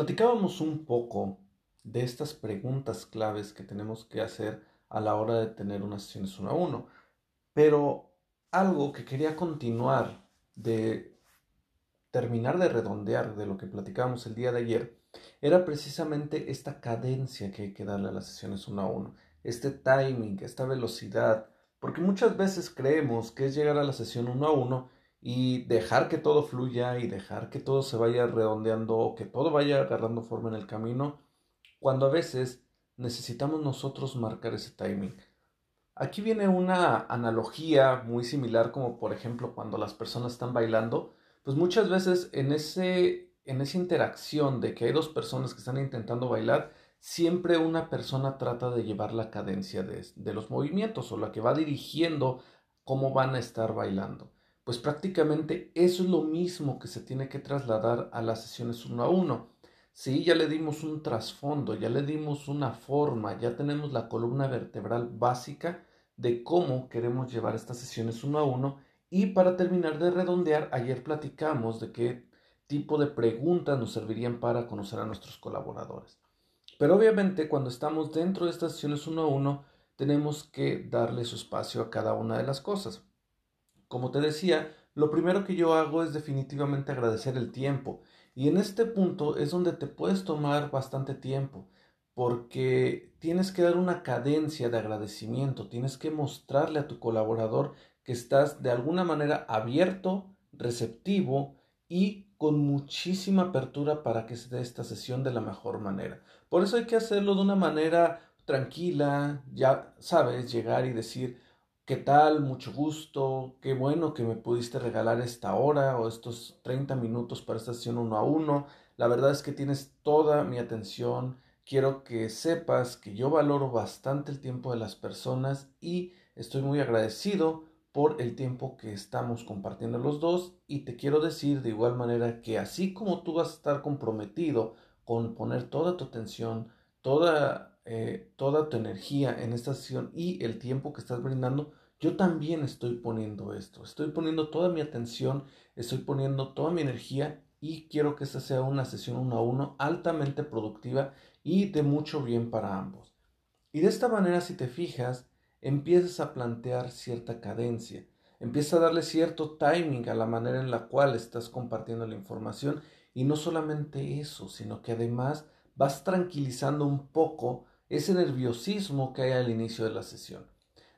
Platicábamos un poco de estas preguntas claves que tenemos que hacer a la hora de tener unas sesiones uno a uno, pero algo que quería continuar de terminar de redondear de lo que platicábamos el día de ayer era precisamente esta cadencia que hay que darle a las sesiones uno a uno, este timing, esta velocidad, porque muchas veces creemos que es llegar a la sesión uno a uno y dejar que todo fluya y dejar que todo se vaya redondeando que todo vaya agarrando forma en el camino, cuando a veces necesitamos nosotros marcar ese timing. Aquí viene una analogía muy similar como por ejemplo cuando las personas están bailando, pues muchas veces en, ese, en esa interacción de que hay dos personas que están intentando bailar, siempre una persona trata de llevar la cadencia de, de los movimientos o la que va dirigiendo cómo van a estar bailando pues prácticamente eso es lo mismo que se tiene que trasladar a las sesiones uno a uno. Sí, ya le dimos un trasfondo, ya le dimos una forma, ya tenemos la columna vertebral básica de cómo queremos llevar estas sesiones uno a uno. Y para terminar de redondear, ayer platicamos de qué tipo de preguntas nos servirían para conocer a nuestros colaboradores. Pero obviamente cuando estamos dentro de estas sesiones uno a uno, tenemos que darle su espacio a cada una de las cosas. Como te decía, lo primero que yo hago es definitivamente agradecer el tiempo. Y en este punto es donde te puedes tomar bastante tiempo, porque tienes que dar una cadencia de agradecimiento, tienes que mostrarle a tu colaborador que estás de alguna manera abierto, receptivo y con muchísima apertura para que se dé esta sesión de la mejor manera. Por eso hay que hacerlo de una manera tranquila, ya sabes, llegar y decir, ¿Qué tal? Mucho gusto. Qué bueno que me pudiste regalar esta hora o estos 30 minutos para esta sesión uno a uno. La verdad es que tienes toda mi atención. Quiero que sepas que yo valoro bastante el tiempo de las personas y estoy muy agradecido por el tiempo que estamos compartiendo los dos y te quiero decir de igual manera que así como tú vas a estar comprometido con poner toda tu atención, toda, eh, toda tu energía en esta sesión y el tiempo que estás brindando, yo también estoy poniendo esto, estoy poniendo toda mi atención, estoy poniendo toda mi energía y quiero que esta sea una sesión uno a uno altamente productiva y de mucho bien para ambos. Y de esta manera, si te fijas, empiezas a plantear cierta cadencia, empiezas a darle cierto timing a la manera en la cual estás compartiendo la información y no solamente eso, sino que además vas tranquilizando un poco ese nerviosismo que hay al inicio de la sesión.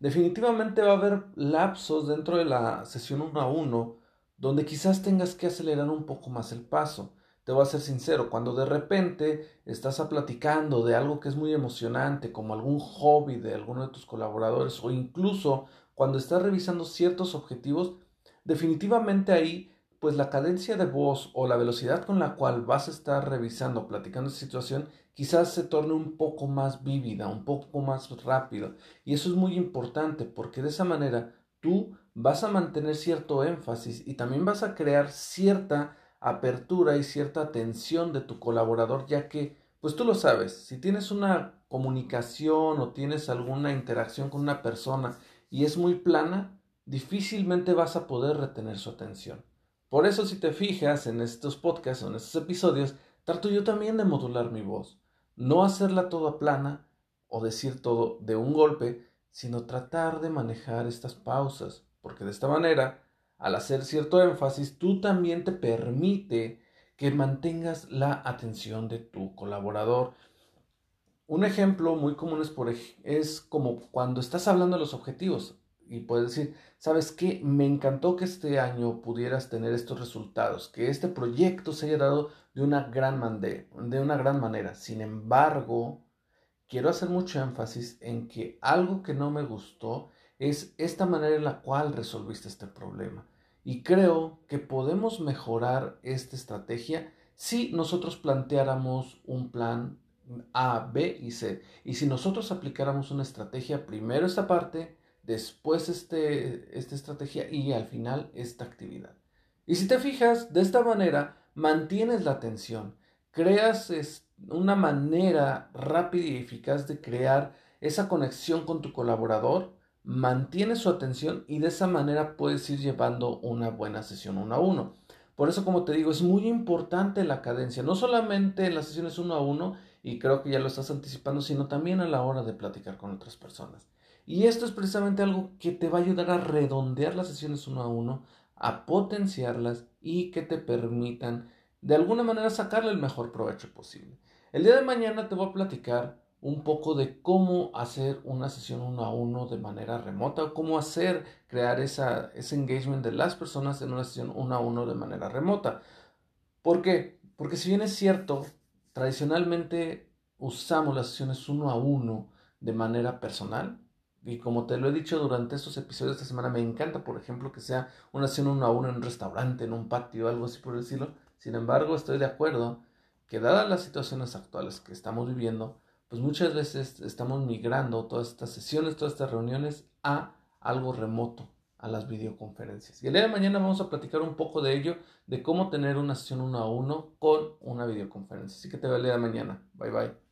Definitivamente va a haber lapsos dentro de la sesión uno a uno donde quizás tengas que acelerar un poco más el paso. Te voy a ser sincero, cuando de repente estás platicando de algo que es muy emocionante, como algún hobby de alguno de tus colaboradores, o incluso cuando estás revisando ciertos objetivos, definitivamente ahí, pues la cadencia de voz o la velocidad con la cual vas a estar revisando, platicando esa situación, quizás se torne un poco más vívida, un poco más rápido. Y eso es muy importante porque de esa manera tú vas a mantener cierto énfasis y también vas a crear cierta apertura y cierta atención de tu colaborador, ya que, pues tú lo sabes, si tienes una comunicación o tienes alguna interacción con una persona y es muy plana, difícilmente vas a poder retener su atención. Por eso si te fijas en estos podcasts o en estos episodios, trato yo también de modular mi voz no hacerla toda plana o decir todo de un golpe, sino tratar de manejar estas pausas, porque de esta manera, al hacer cierto énfasis, tú también te permite que mantengas la atención de tu colaborador. Un ejemplo muy común es, por, es como cuando estás hablando de los objetivos y puedes decir, ¿sabes qué? Me encantó que este año pudieras tener estos resultados, que este proyecto se haya dado de una gran, de una gran manera. Sin embargo, quiero hacer mucho énfasis en que algo que no me gustó es esta manera en la cual resolviste este problema. Y creo que podemos mejorar esta estrategia si nosotros planteáramos un plan A, B y C. Y si nosotros aplicáramos una estrategia, primero esta parte, después este, esta estrategia y al final esta actividad. Y si te fijas, de esta manera mantienes la atención, creas una manera rápida y eficaz de crear esa conexión con tu colaborador, mantienes su atención y de esa manera puedes ir llevando una buena sesión uno a uno. Por eso, como te digo, es muy importante la cadencia, no solamente en las sesiones uno a uno, y creo que ya lo estás anticipando, sino también a la hora de platicar con otras personas. Y esto es precisamente algo que te va a ayudar a redondear las sesiones uno a uno, a potenciarlas y que te permitan de alguna manera sacarle el mejor provecho posible. El día de mañana te voy a platicar un poco de cómo hacer una sesión uno a uno de manera remota cómo hacer crear esa, ese engagement de las personas en una sesión uno a uno de manera remota. ¿Por qué? Porque si bien es cierto, tradicionalmente usamos las sesiones uno a uno de manera personal, y como te lo he dicho durante estos episodios de esta semana, me encanta, por ejemplo, que sea una sesión uno a uno en un restaurante, en un patio, algo así por decirlo. Sin embargo, estoy de acuerdo que dadas las situaciones actuales que estamos viviendo, pues muchas veces estamos migrando todas estas sesiones, todas estas reuniones a algo remoto, a las videoconferencias. Y el día de mañana vamos a platicar un poco de ello, de cómo tener una sesión uno a uno con una videoconferencia. Así que te veo el día de mañana. Bye bye.